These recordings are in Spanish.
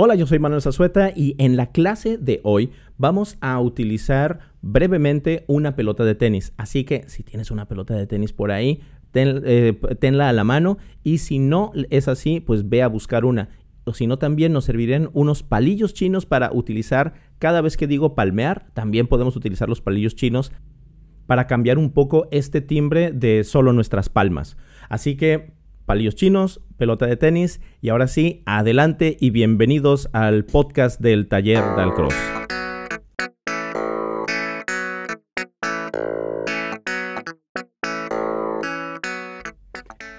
Hola, yo soy Manuel Zazueta y en la clase de hoy vamos a utilizar brevemente una pelota de tenis. Así que si tienes una pelota de tenis por ahí, eh, tenla a la mano y si no es así, pues ve a buscar una. O si no, también nos servirían unos palillos chinos para utilizar cada vez que digo palmear. También podemos utilizar los palillos chinos para cambiar un poco este timbre de solo nuestras palmas. Así que palillos chinos, pelota de tenis y ahora sí, adelante y bienvenidos al podcast del taller Dalcross.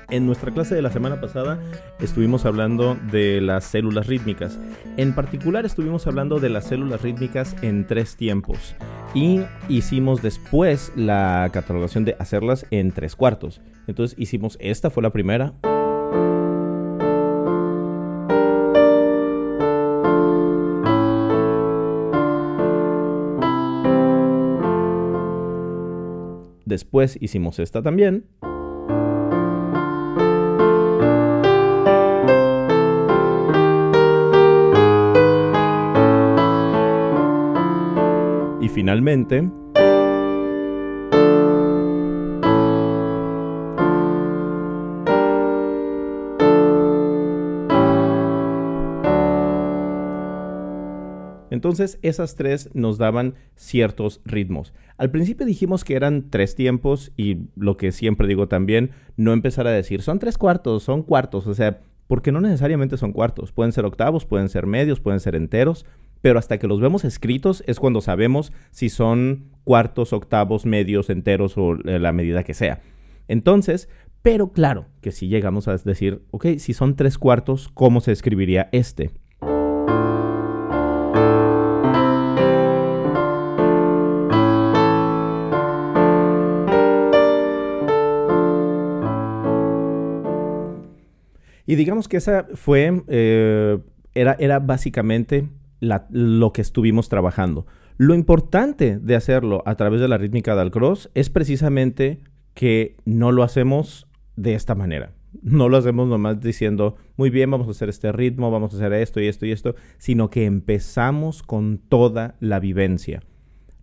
En nuestra clase de la semana pasada estuvimos hablando de las células rítmicas. En particular estuvimos hablando de las células rítmicas en tres tiempos. Y hicimos después la catalogación de hacerlas en tres cuartos. Entonces hicimos esta, fue la primera. Después hicimos esta también. Finalmente... Entonces esas tres nos daban ciertos ritmos. Al principio dijimos que eran tres tiempos y lo que siempre digo también, no empezar a decir son tres cuartos, son cuartos, o sea, porque no necesariamente son cuartos, pueden ser octavos, pueden ser medios, pueden ser enteros, pero hasta que los vemos escritos es cuando sabemos si son cuartos, octavos, medios, enteros o eh, la medida que sea. Entonces, pero claro que si llegamos a decir, ok, si son tres cuartos, ¿cómo se escribiría este? Y digamos que esa fue, eh, era, era básicamente lo que estuvimos trabajando. Lo importante de hacerlo a través de la rítmica del cross es precisamente que no lo hacemos de esta manera. No lo hacemos nomás diciendo, muy bien, vamos a hacer este ritmo, vamos a hacer esto y esto y esto, sino que empezamos con toda la vivencia.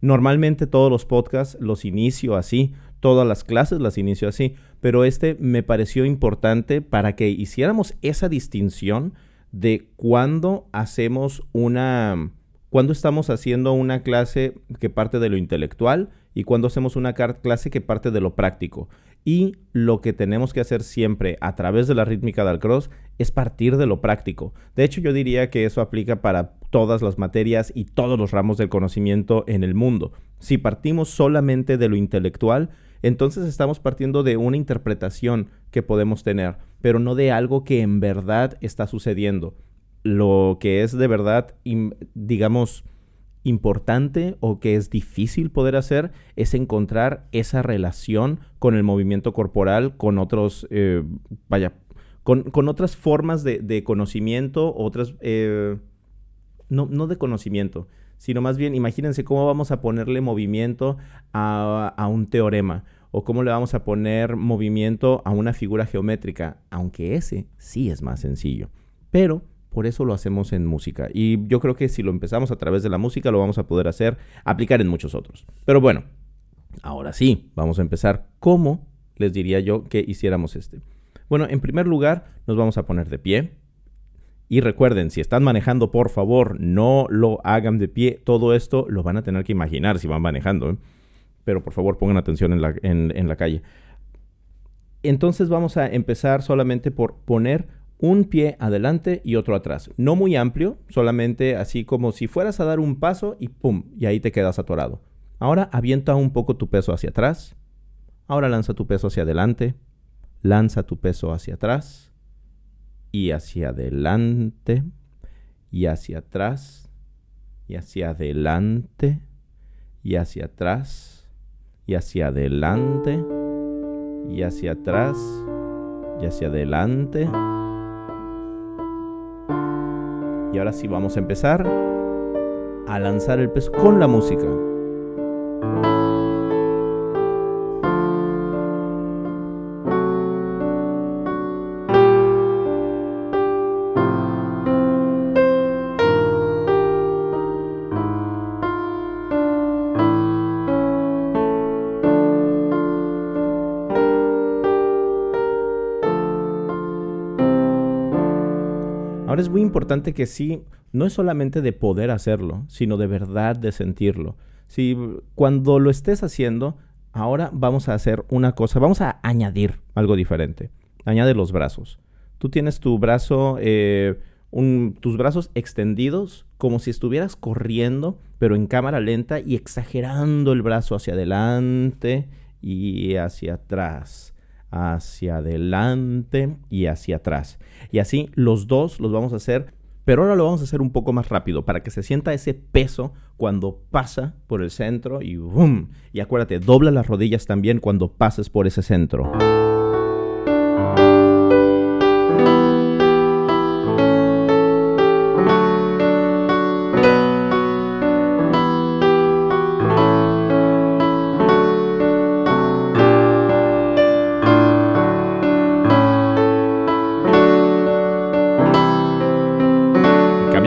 Normalmente todos los podcasts los inicio así, todas las clases las inicio así, pero este me pareció importante para que hiciéramos esa distinción de cuando hacemos una, cuando estamos haciendo una clase que parte de lo intelectual y cuando hacemos una clase que parte de lo práctico. Y lo que tenemos que hacer siempre a través de la rítmica del cross es partir de lo práctico. De hecho, yo diría que eso aplica para todas las materias y todos los ramos del conocimiento en el mundo. Si partimos solamente de lo intelectual, entonces estamos partiendo de una interpretación que podemos tener, pero no de algo que en verdad está sucediendo. Lo que es de verdad, digamos, importante o que es difícil poder hacer es encontrar esa relación con el movimiento corporal, con otros, eh, vaya, con, otras formas de, conocimiento, otras, eh, no, no de conocimiento, sino más bien imagínense cómo vamos a ponerle movimiento a, un teorema o cómo le vamos a poner movimiento a una figura geométrica, aunque ese sí es más sencillo. Pero por eso lo hacemos en música. Y yo creo que si lo empezamos a través de la música, lo vamos a poder hacer, aplicar en muchos otros. Pero bueno, ahora sí, vamos a empezar. ¿Cómo les diría yo que hiciéramos este? Bueno, en primer lugar, nos vamos a poner de pie. Y recuerden, si están manejando, por favor, no lo hagan de pie. Todo esto lo van a tener que imaginar si van manejando. ¿eh? Pero por favor, pongan atención en la, calle. Entonces vamos a empezar solamente por poner un pie adelante y otro atrás. No muy amplio, solamente así como si fueras a dar un paso y ¡pum! Y ahí te quedas atorado. Ahora avienta un poco tu peso hacia atrás. Ahora lanza tu peso hacia adelante. Lanza tu peso hacia atrás y hacia adelante y hacia atrás y hacia adelante y hacia atrás y hacia adelante y hacia atrás y hacia adelante. Y ahora sí vamos a empezar a lanzar el peso con la música. Importante que sí, no es solamente de poder hacerlo, sino de verdad de sentirlo. Si cuando lo estés haciendo, ahora vamos a hacer una cosa, vamos a añadir algo diferente. Añade los brazos. Tú tienes tu brazo, eh, tus brazos extendidos como si estuvieras corriendo, pero en cámara lenta y exagerando el brazo hacia adelante y hacia atrás, hacia adelante y hacia atrás. Y así los dos los vamos a hacer, pero ahora lo vamos a hacer un poco más rápido para que se sienta ese peso cuando pasa por el centro y ¡boom! Y acuérdate, dobla las rodillas también cuando pases por ese centro.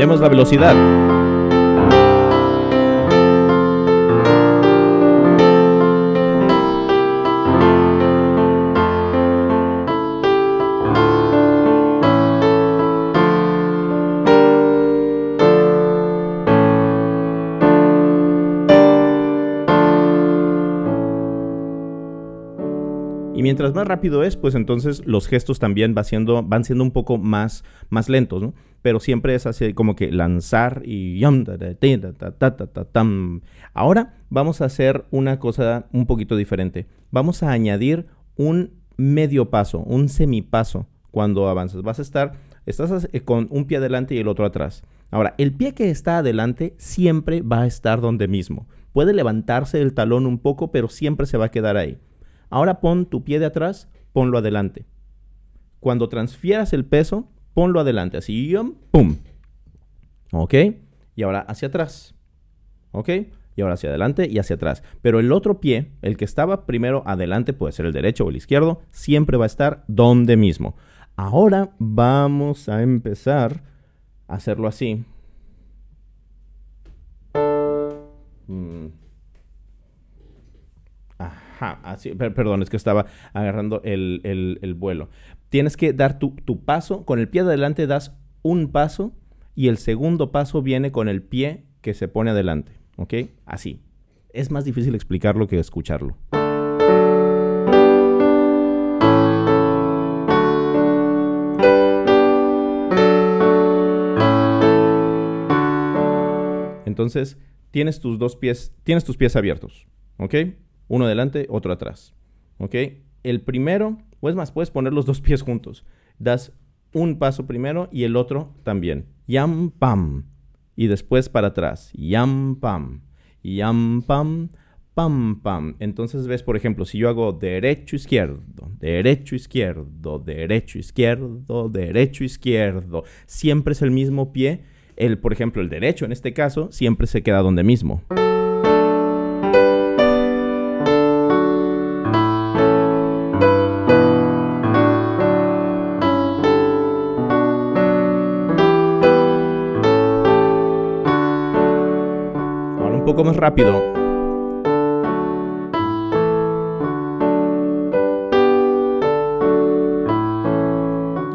Cambiamos la velocidad. Mientras más rápido es, pues entonces los gestos también van siendo un poco más, lentos, ¿no? Pero siempre es así como que lanzar y... Ahora vamos a hacer una cosa un poquito diferente. Vamos a añadir un medio paso, un semipaso cuando avanzas. Vas a estar, estás con un pie adelante y el otro atrás. Ahora, el pie que está adelante siempre va a estar donde mismo. Puede levantarse el talón un poco, pero siempre se va a quedar ahí. Ahora pon tu pie de atrás, ponlo adelante. Cuando transfieras el peso, ponlo adelante, así, ¡pum! ¿Ok? Y ahora hacia atrás. ¿Ok? Y ahora hacia adelante y hacia atrás. Pero el otro pie, el que estaba primero adelante, puede ser el derecho o el izquierdo, siempre va a estar donde mismo. Ahora vamos a empezar a hacerlo así. Mm así, perdón, es que estaba agarrando el, vuelo. Tienes que dar tu, tu, paso, con el pie de adelante das un paso y el segundo paso viene con el pie que se pone adelante, ¿ok? Así. Es más difícil explicarlo que escucharlo. Entonces, tienes tus dos pies, tienes tus pies abiertos, ¿ok? Uno adelante, otro atrás. ¿Ok? El primero, o es más, puedes poner los dos pies juntos. Das un paso primero y el otro también. Yam, pam. Y después para atrás. Yam, pam. Yam, pam. Pam, pam. Entonces ves, por ejemplo, si yo hago derecho, izquierdo, derecho, izquierdo, derecho, izquierdo, derecho, izquierdo, siempre es el mismo pie. El, por ejemplo, el derecho en este caso, siempre se queda donde mismo. Más rápido.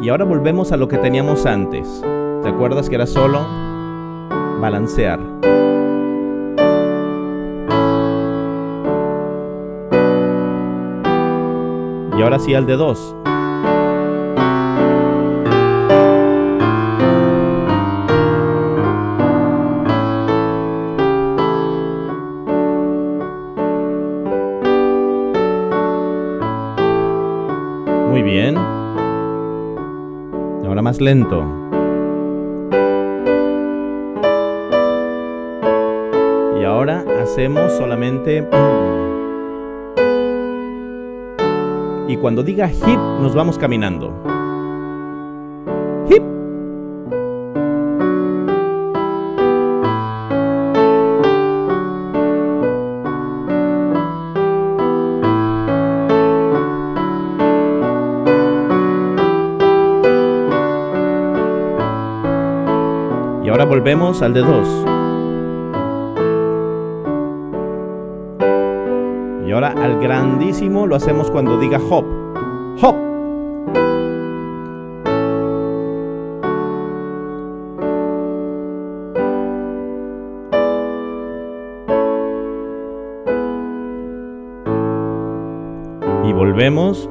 Y ahora volvemos a lo que teníamos antes. ¿Te acuerdas que era solo balancear? Y ahora sí al de dos. Lento. Y ahora hacemos solamente... Y cuando diga hip, nos vamos caminando. volvemos al de dos. Y ahora al grandísimo lo hacemos cuando diga hop. Hop. Y volvemos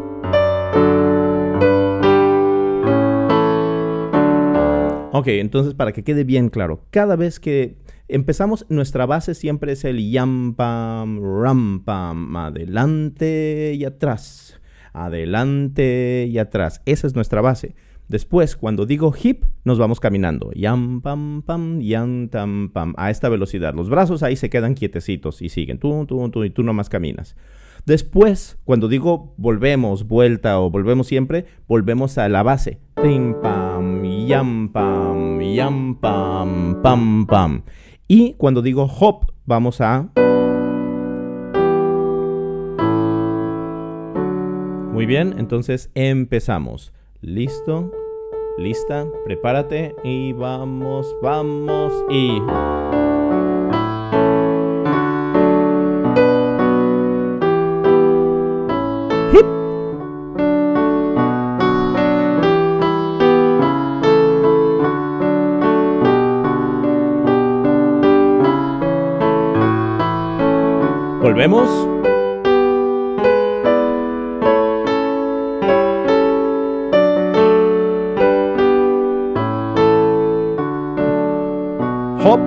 Ok, entonces para que quede bien claro, cada vez que empezamos, nuestra base siempre es el yam pam, ram pam, adelante y atrás, adelante y atrás. Esa es nuestra base. Después, cuando digo hip, nos vamos caminando. Yam, pam, pam, yam, tam, pam. A esta velocidad. Los brazos ahí se quedan quietecitos y siguen. Tú, tú, tú, y tú nomás caminas. Después, cuando digo volvemos, vuelta o volvemos siempre, volvemos a la base. Pim, pam, yam, pam, yam, pam, pam, pam. Y cuando digo hop, vamos a... Muy bien, entonces empezamos. Listo, lista, prepárate y vamos, vamos y... Volvemos. Hop.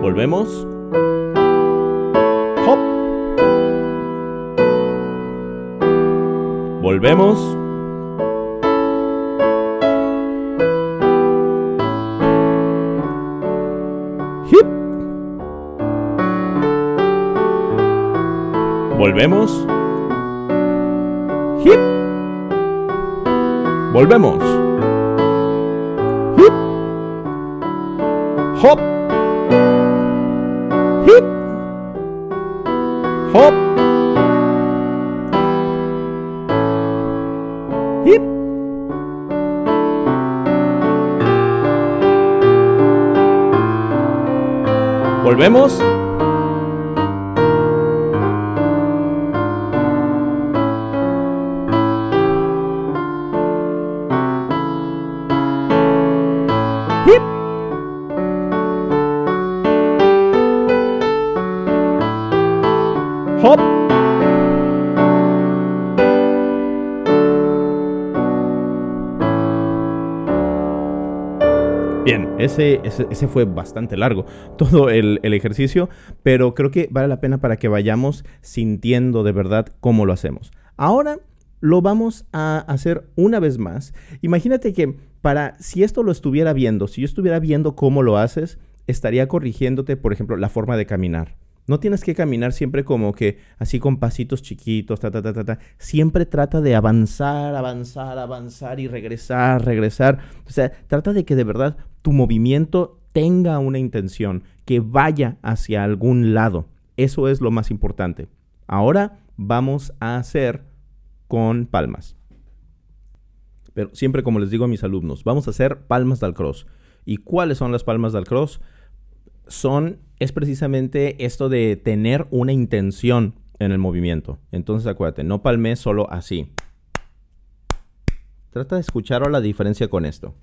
Volvemos. Volvemos. Volvemos. Hip. Volvemos. Hip. Hop. Hip. Hop. Hip. Volvemos. Ese, fue bastante largo, todo el, el, ejercicio, pero creo que vale la pena para que vayamos sintiendo de verdad cómo lo hacemos. Ahora lo vamos a hacer una vez más. Imagínate que para, si esto lo estuviera viendo, si yo estuviera viendo cómo lo haces, estaría corrigiéndote, por ejemplo, la forma de caminar. No tienes que caminar siempre como que así con pasitos chiquitos, ta, ta, ta, ta, ta. Siempre trata de avanzar, avanzar, avanzar y regresar, regresar. O sea, trata de que de verdad tu movimiento tenga una intención, que vaya hacia algún lado. Eso es lo más importante. Ahora vamos a hacer con palmas. Pero siempre como les digo a mis alumnos, vamos a hacer palmas del cross. ¿Y cuáles son las palmas del cross? Son es precisamente esto de tener una intención en el movimiento. Entonces acuérdate, no palmes solo así. Trata de escuchar la diferencia con esto.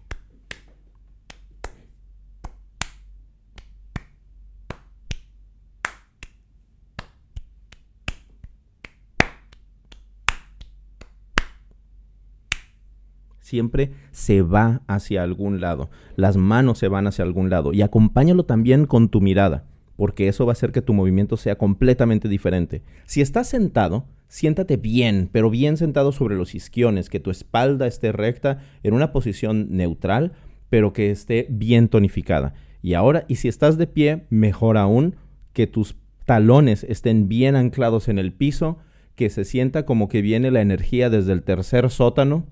Siempre se va hacia algún lado. Las manos se van hacia algún lado. Y acompáñalo también con tu mirada, porque eso va a hacer que tu movimiento sea completamente diferente. Si estás sentado, siéntate bien, pero bien sentado sobre los isquiones, que tu espalda esté recta en una posición neutral, pero que esté bien tonificada. Y ahora, y si estás de pie, mejor aún, que tus talones estén bien anclados en el piso, que se sienta como que viene la energía desde el tercer sótano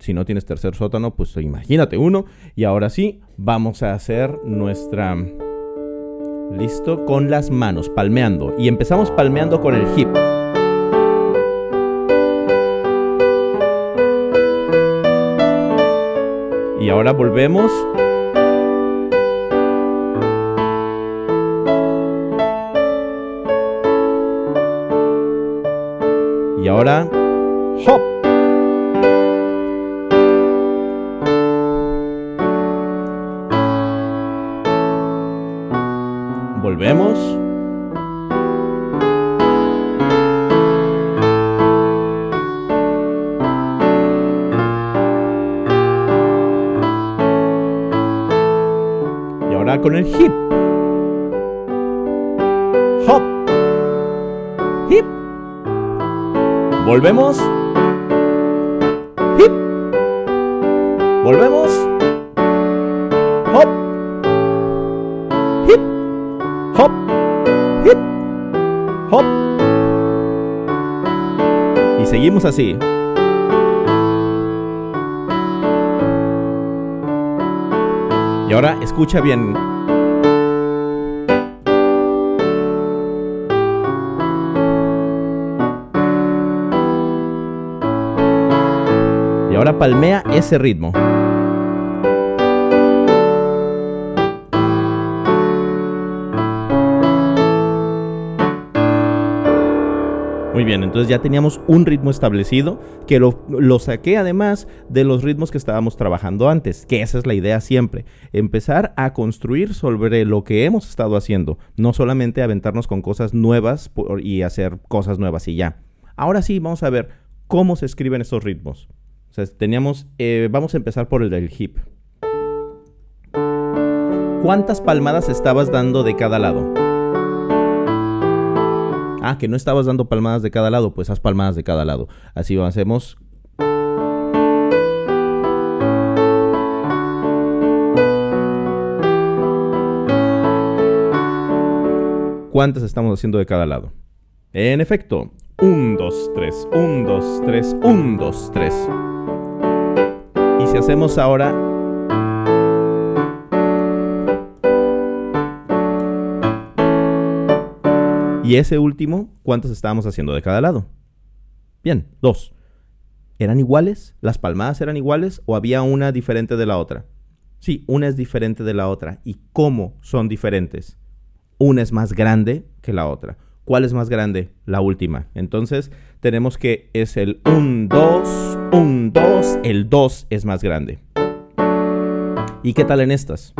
si no tienes tercer sótano, pues imagínate uno. Y ahora sí, vamos a hacer nuestra... Listo, con las manos, palmeando. Y empezamos palmeando con el hip. Y ahora volvemos. Y ahora, hop. volvemos. Y ahora con el hip. Hop. Hip. Volvemos. Y seguimos así. Y ahora escucha bien. Y ahora palmea ese ritmo. Bien, entonces ya teníamos un ritmo establecido que lo, saqué además de los ritmos que estábamos trabajando antes, que esa es la idea siempre, empezar a construir sobre lo que hemos estado haciendo, no solamente aventarnos con cosas nuevas y hacer cosas nuevas y ya. Ahora sí, vamos a ver cómo se escriben estos ritmos. Teníamos, eh, vamos a empezar por el del hip. ¿Cuántas palmadas estabas dando de cada lado? Ah, que no estabas dando palmadas de cada lado, pues haz palmadas de cada lado. Así lo hacemos. ¿Cuántas estamos haciendo de cada lado? En efecto, 1, 2, 3, 1, 2, 3, 1, 2, 3. Y si hacemos ahora Y ese último, ¿cuántos estábamos haciendo de cada lado? Bien, dos. ¿Eran iguales? ¿Las palmadas eran iguales o había una diferente de la otra? Sí, una es diferente de la otra. ¿Y cómo son diferentes? Una es más grande que la otra. ¿Cuál es más grande? La última. Entonces tenemos que es el 1, 2, 1, 2. El 2 es más grande. ¿Y qué tal en estas?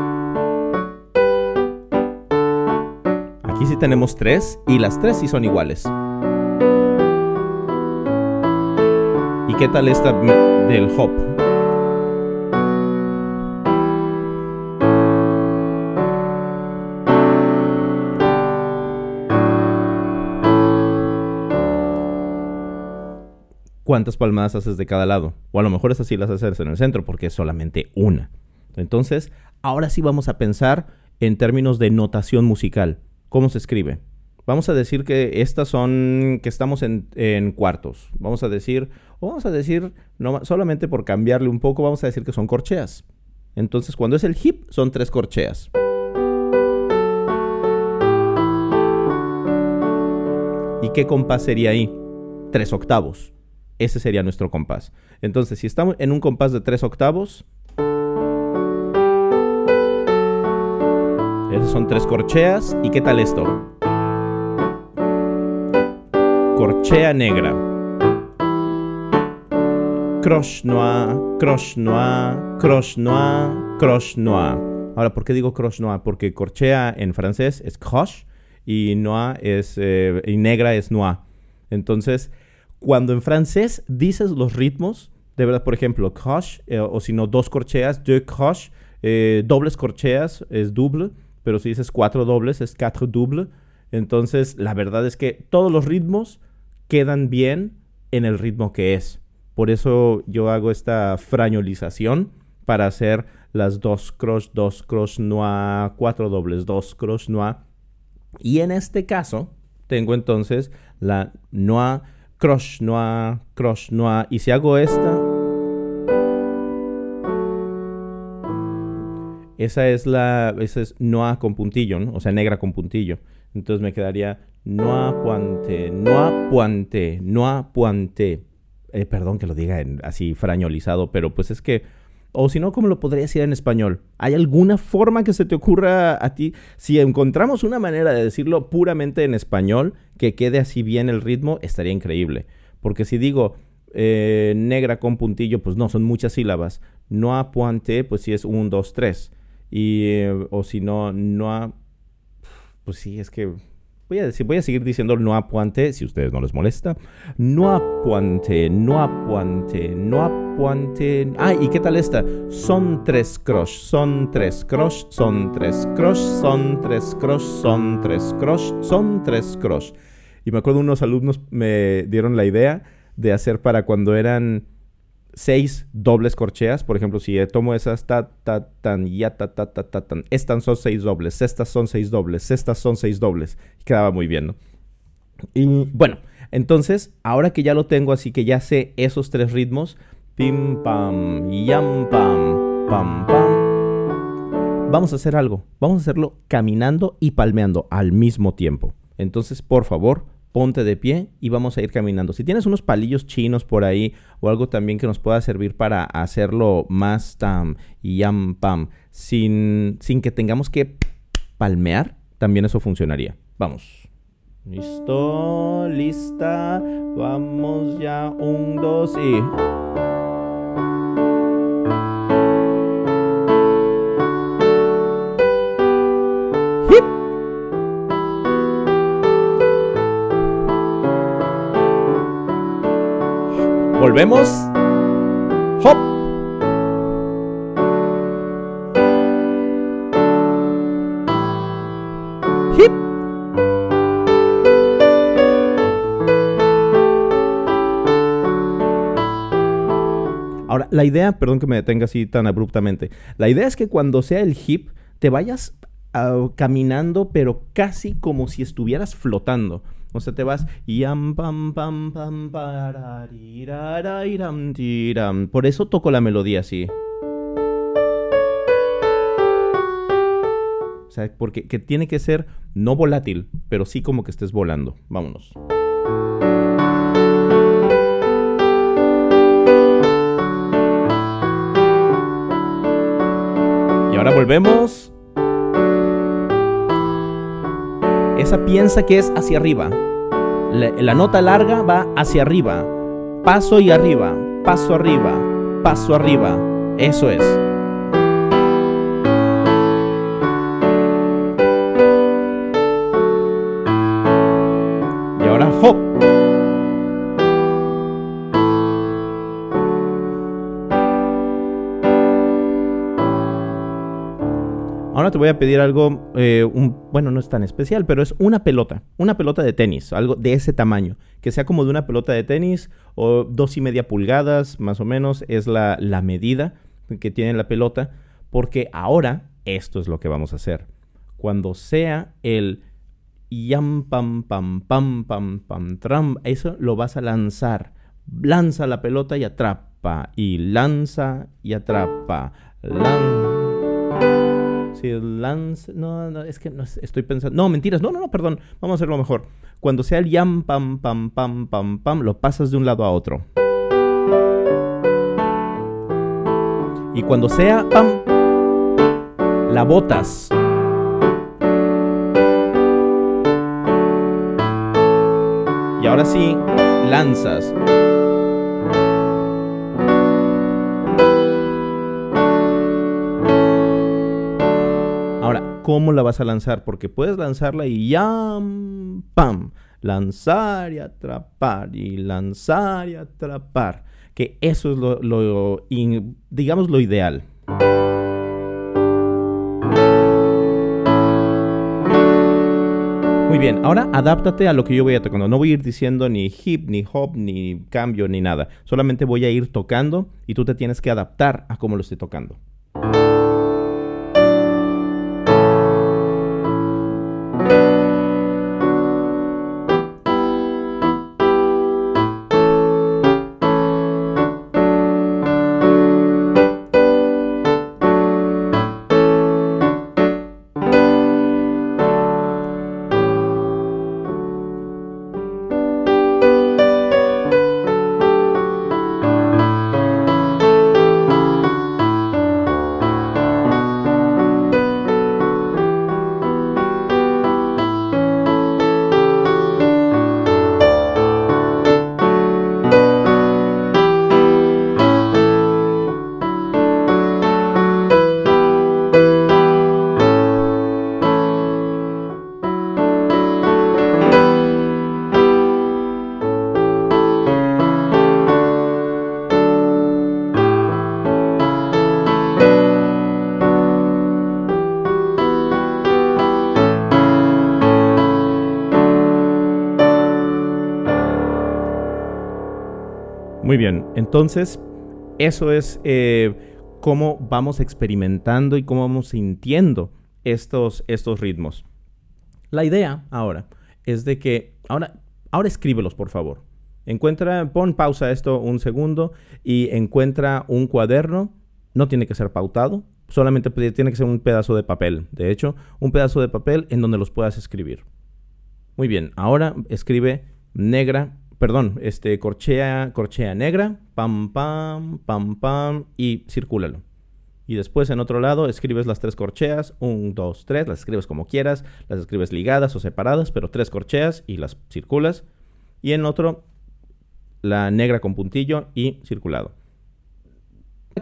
Aquí sí tenemos tres y las tres sí son iguales. ¿Y qué tal esta del hop? ¿Cuántas palmadas haces de cada lado? O a lo mejor es así las haces en el centro porque es solamente una. Entonces, ahora sí vamos a pensar en términos de notación musical. ¿Cómo se escribe? Vamos a decir que estas son, que estamos en, en cuartos. Vamos a decir, o vamos a decir, no, solamente por cambiarle un poco, vamos a decir que son corcheas. Entonces, cuando es el hip, son tres corcheas. ¿Y qué compás sería ahí? Tres octavos. Ese sería nuestro compás. Entonces, si estamos en un compás de tres octavos, Esas son tres corcheas. ¿Y qué tal esto? Corchea negra. Croche noir, croche noir, croche noir, croche noir. Ahora, ¿por qué digo croche noir? Porque corchea en francés es croche y noir es eh, y negra es noir. Entonces, cuando en francés dices los ritmos, de verdad, por ejemplo, croche, eh, o si no, dos corcheas, deux croches, eh, dobles corcheas es double pero si dices cuatro dobles es quatre double. Entonces, la verdad es que todos los ritmos quedan bien en el ritmo que es. Por eso yo hago esta frañolización para hacer las dos cross, dos cross noir, cuatro dobles, dos cross noir. Y en este caso, tengo entonces la noir, cross noir, cross noir. Y si hago esta, Esa es la, esa es noa con puntillo, ¿no? O sea, negra con puntillo. Entonces me quedaría noa puante, noa puante, noa puante. Eh, perdón que lo diga así frañolizado, pero pues es que... O si no, ¿cómo lo podría decir en español? ¿Hay alguna forma que se te ocurra a ti? Si encontramos una manera de decirlo puramente en español, que quede así bien el ritmo, estaría increíble. Porque si digo eh, negra con puntillo, pues no, son muchas sílabas. Noa puante, pues sí es un, dos, tres. Y, eh, o si no, no ha... Pues sí, es que Voy a, decir, voy a seguir diciendo no apuante, si ustedes no les molesta. No apuante, no apuante, no apuante. Ah, ¿y qué tal esta? Son tres crush, son tres crush, son tres crush, son tres crush, son tres crush, son tres crush. Y me acuerdo unos alumnos me dieron la idea de hacer para cuando eran seis dobles corcheas. Por ejemplo, si tomo esas, ta, ta, tan, ya, ta, ta, ta, tan. Estas son seis dobles, estas son seis dobles, estas son seis dobles. quedaba muy bien, ¿no? Y bueno, entonces, ahora que ya lo tengo, así que ya sé esos tres ritmos, pim, pam, yam, pam, pam, pam. Vamos a hacer algo. Vamos a hacerlo caminando y palmeando al mismo tiempo. Entonces, por favor, ponte de pie y vamos a ir caminando. Si tienes unos palillos chinos por ahí o algo también que nos pueda servir para hacerlo más tam y yam pam sin, sin que tengamos que palmear, también eso funcionaría. Vamos. Listo, lista. Vamos ya. Un, dos y... Volvemos. Hop. Hip. Ahora, la idea, perdón que me detenga así tan abruptamente, la idea es que cuando sea el hip, te vayas ah, caminando, pero casi como si estuvieras flotando. O sea, te vas yam pam pam pam tiram. Por eso toco la melodía así. O sea, porque que tiene que ser no volátil, pero sí como que estés volando. Vámonos. Y ahora volvemos. Esa piensa que es hacia arriba. La, nota larga va hacia arriba. Paso y arriba, paso arriba, paso arriba. Eso es. Te voy a pedir algo, eh, bueno, no es tan especial, pero es una pelota, una pelota de tenis, algo de ese tamaño, que sea como de una pelota de tenis o dos y media pulgadas, más o menos, es la, la medida que tiene la pelota, porque ahora esto es lo que vamos a hacer. Cuando sea el yam pam pam pam pam pam tram, eso lo vas a lanzar. Lanza la pelota y atrapa, y lanza y atrapa. Si lance. No, no, es que no, estoy pensando. No, mentiras. No, no, no, perdón. Vamos a hacerlo mejor. Cuando sea el yam, pam, pam, pam, pam, pam, lo pasas de un lado a otro. Y cuando sea pam, la botas. Y ahora sí, lanzas. Cómo la vas a lanzar, porque puedes lanzarla y ya, pam, lanzar y atrapar y lanzar y atrapar, que eso es lo, digamos, lo ideal. Muy bien, ahora adáptate a lo que yo voy a tocando. No voy a ir diciendo ni hip, ni hop, ni cambio, ni nada. Solamente voy a ir tocando y tú te tienes que adaptar a cómo lo estoy tocando. Muy bien, entonces eso es eh, cómo vamos experimentando y cómo vamos sintiendo estos, estos ritmos. La idea ahora es de que, ahora, ahora escríbelos por favor. Encuentra, pon pausa esto un segundo y encuentra un cuaderno. No tiene que ser pautado, solamente tiene que ser un pedazo de papel. De hecho, un pedazo de papel en donde los puedas escribir. Muy bien, ahora escribe negra, perdón, este corchea, corchea negra, pam, pam, pam, pam y circúlalo. Y después en otro lado escribes las tres corcheas, un, dos, tres, las escribes como quieras, las escribes ligadas o separadas, pero tres corcheas y las circulas. Y en otro la negra con puntillo y circulado.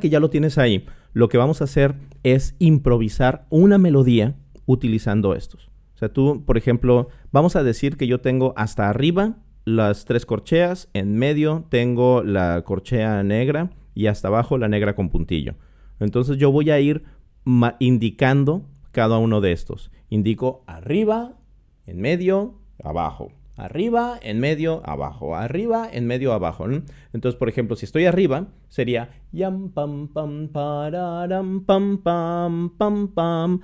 Que ya lo tienes ahí, lo que vamos a hacer es improvisar una melodía utilizando estos. O sea, tú, por ejemplo, vamos a decir que yo tengo hasta arriba las tres corcheas, en medio tengo la corchea negra y hasta abajo la negra con puntillo. Entonces yo voy a ir indicando cada uno de estos. Indico arriba, en medio, abajo. Arriba, en medio, abajo. Arriba, en medio, abajo. Entonces, por ejemplo, si estoy arriba, sería yam pam pam pararam pam pam pam pam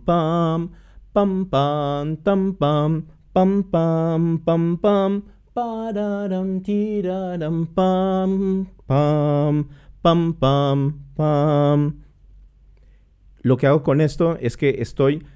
pam pam pam pam pam pam pam pam pam pararam tiraram pam pam pam pam pam lo que hago con esto es que estoy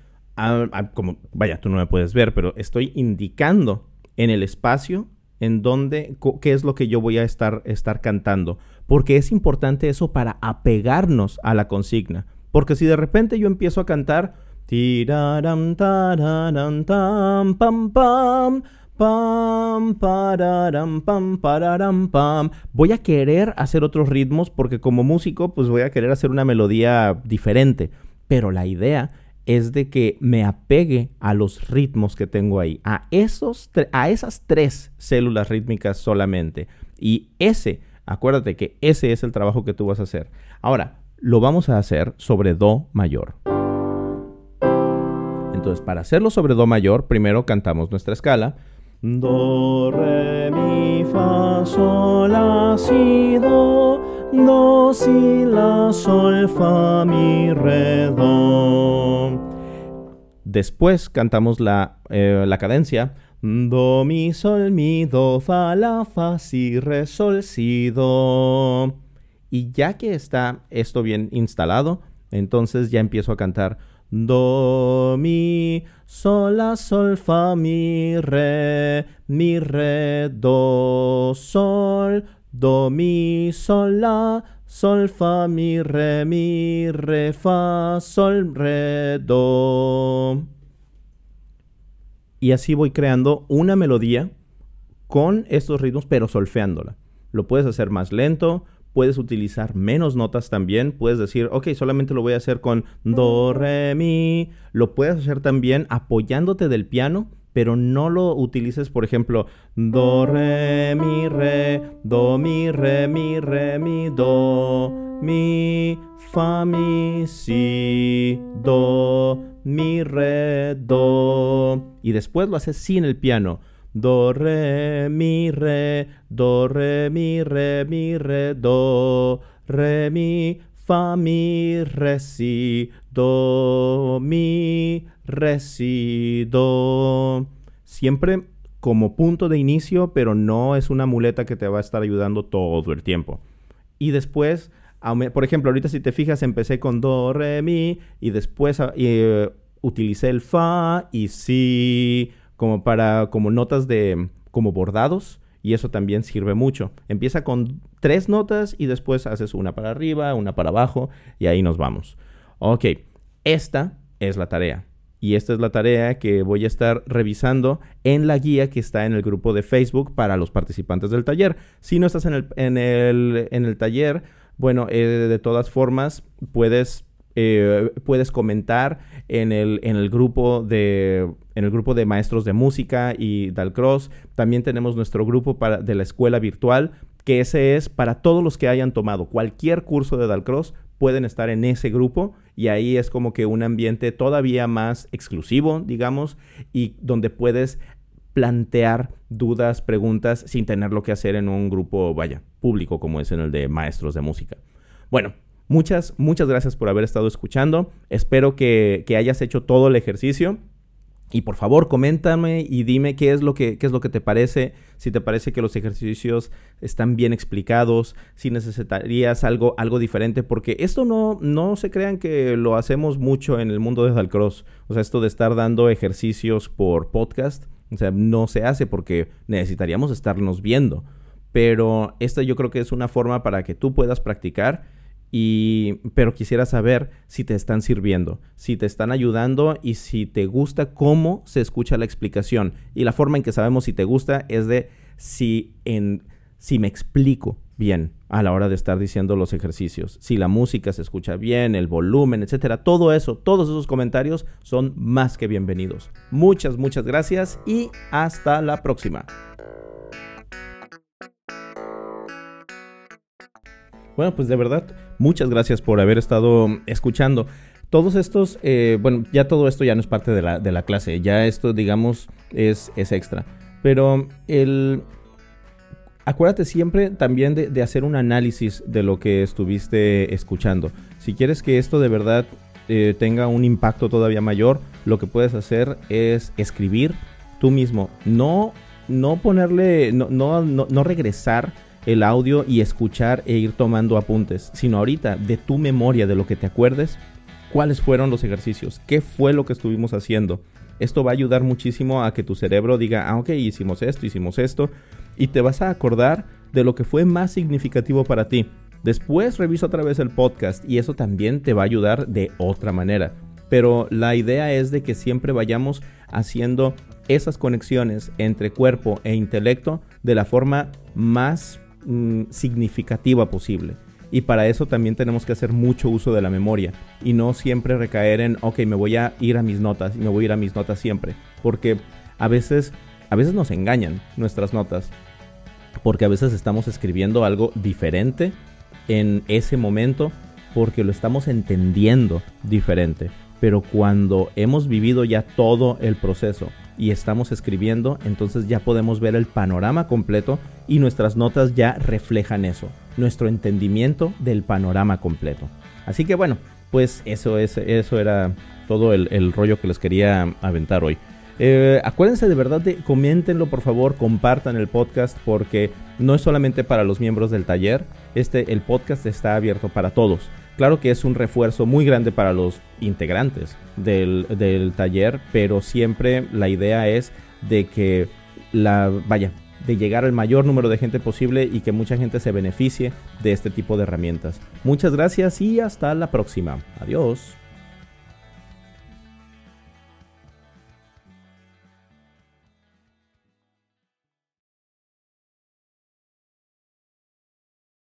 como, vaya, tú no me puedes ver, pero estoy indicando en el espacio en donde, qué es lo que yo voy a estar, estar cantando. Porque es importante eso para apegarnos a la consigna. Porque si de repente yo empiezo a cantar, tiraram, tararam, tam, pam, pam, pam, pararam, pam, pararam, pam, voy a querer hacer otros ritmos porque como músico, pues voy a querer hacer una melodía diferente. Pero la idea es de que me apegue a los ritmos que tengo ahí, a, esos a esas tres células rítmicas solamente. Y ese, acuérdate que ese es el trabajo que tú vas a hacer. Ahora, lo vamos a hacer sobre Do mayor. Entonces, para hacerlo sobre Do mayor, primero cantamos nuestra escala. Do, re, mi, fa, sol, la, si, do, do, si, la, sol, fa, mi, re, do. Después cantamos la, eh, la cadencia. Do, mi, sol, mi, do, fa, la, fa, si, re, sol, si, do. Y ya que está esto bien instalado, entonces ya empiezo a cantar Do, mi, sol, la, sol, fa, mi, re, mi, re, do, sol, do, mi, sol, la, sol, fa, mi, re, mi, re, fa, sol, re, do. Y así voy creando una melodía con estos ritmos, pero solfeándola. Lo puedes hacer más lento, puedes utilizar menos notas también. Puedes decir, ok, solamente lo voy a hacer con do, re, mi. Lo puedes hacer también apoyándote del piano, pero no lo utilices, por ejemplo, do, re, mi, re, do, mi, re, mi, re, mi, do, mi, fa, mi, si, do, mi, re, do. Y después lo haces sin el piano. Do, re, mi, re, do, re, mi, re, mi, re, do, re, mi, fa, mi, re, si, do, mi, re, si, do. Siempre como punto de inicio, pero no es una muleta que te va a estar ayudando todo el tiempo. Y después, por ejemplo, ahorita si te fijas, empecé con do, re, mi, y después eh, utilicé el fa y si como para, como notas de, como bordados, y eso también sirve mucho. Empieza con tres notas y después haces una para arriba, una para abajo, y ahí nos vamos. Ok, esta es la tarea. Y esta es la tarea que voy a estar revisando en la guía que está en el grupo de Facebook para los participantes del taller. Si no estás en el, en el, en el taller, bueno, eh, de todas formas, puedes eh, puedes comentar en el, en el grupo de en el grupo de maestros de música y Dalcross. También tenemos nuestro grupo para, de la escuela virtual, que ese es para todos los que hayan tomado cualquier curso de Dalcross, pueden estar en ese grupo y ahí es como que un ambiente todavía más exclusivo, digamos, y donde puedes plantear dudas, preguntas, sin tenerlo que hacer en un grupo, vaya, público como es en el de maestros de música. Bueno, muchas, muchas gracias por haber estado escuchando. Espero que, hayas hecho todo el ejercicio. Y por favor, coméntame y dime qué es lo que, qué es lo que te parece, si te parece que los ejercicios están bien explicados, si necesitarías algo, algo diferente, porque esto no, no se crean que lo hacemos mucho en el mundo de Dalcross. O sea, esto de estar dando ejercicios por podcast, o sea, no se hace porque necesitaríamos estarnos viendo. Pero esta yo creo que es una forma para que tú puedas practicar y, pero quisiera saber si te están sirviendo, si te están ayudando y si te gusta cómo se escucha la explicación. Y la forma en que sabemos si te gusta es de si, en, si me explico bien a la hora de estar diciendo los ejercicios. Si la música se escucha bien, el volumen, etcétera. Todo eso, todos esos comentarios son más que bienvenidos. Muchas, muchas gracias y hasta la próxima. Bueno, pues de verdad, muchas gracias por haber estado escuchando. Todos estos, eh, bueno, ya todo esto ya no es parte de la, de la clase, ya esto, digamos, es, es extra. Pero el, acuérdate siempre también de, hacer un análisis de lo que estuviste escuchando. Si quieres que esto de verdad eh, tenga un impacto todavía mayor, lo que puedes hacer es escribir tú mismo. No, no ponerle, no, no, no regresar el audio y escuchar e ir tomando apuntes, sino ahorita de tu memoria, de lo que te acuerdes, cuáles fueron los ejercicios, qué fue lo que estuvimos haciendo. Esto va a ayudar muchísimo a que tu cerebro diga, ah, ok, hicimos esto, hicimos esto, y te vas a acordar de lo que fue más significativo para ti. Después revisa otra vez el podcast y eso también te va a ayudar de otra manera. Pero la idea es de que siempre vayamos haciendo esas conexiones entre cuerpo e intelecto de la forma más Mm, significativa posible. Y para eso también tenemos que hacer mucho uso de la memoria y no siempre recaer en, ok, me voy a ir a mis notas y me voy a ir a mis notas siempre. Porque a veces, a veces nos engañan nuestras notas. Porque a veces estamos escribiendo algo diferente en ese momento porque lo estamos entendiendo diferente. Pero cuando hemos vivido ya todo el proceso y estamos escribiendo, entonces ya podemos ver el panorama completo y nuestras notas ya reflejan eso, nuestro entendimiento del panorama completo. Así que bueno, pues eso, es, eso era todo el, rollo que les quería aventar hoy. Eh, acuérdense de verdad de coméntenlo por favor, compartan el podcast porque no es solamente para los miembros del taller, este el podcast está abierto para todos. Claro que es un refuerzo muy grande para los integrantes del, del taller, pero siempre la idea es de que la vaya de llegar al mayor número de gente posible y que mucha gente se beneficie de este tipo de herramientas. Muchas gracias y hasta la próxima. Adiós.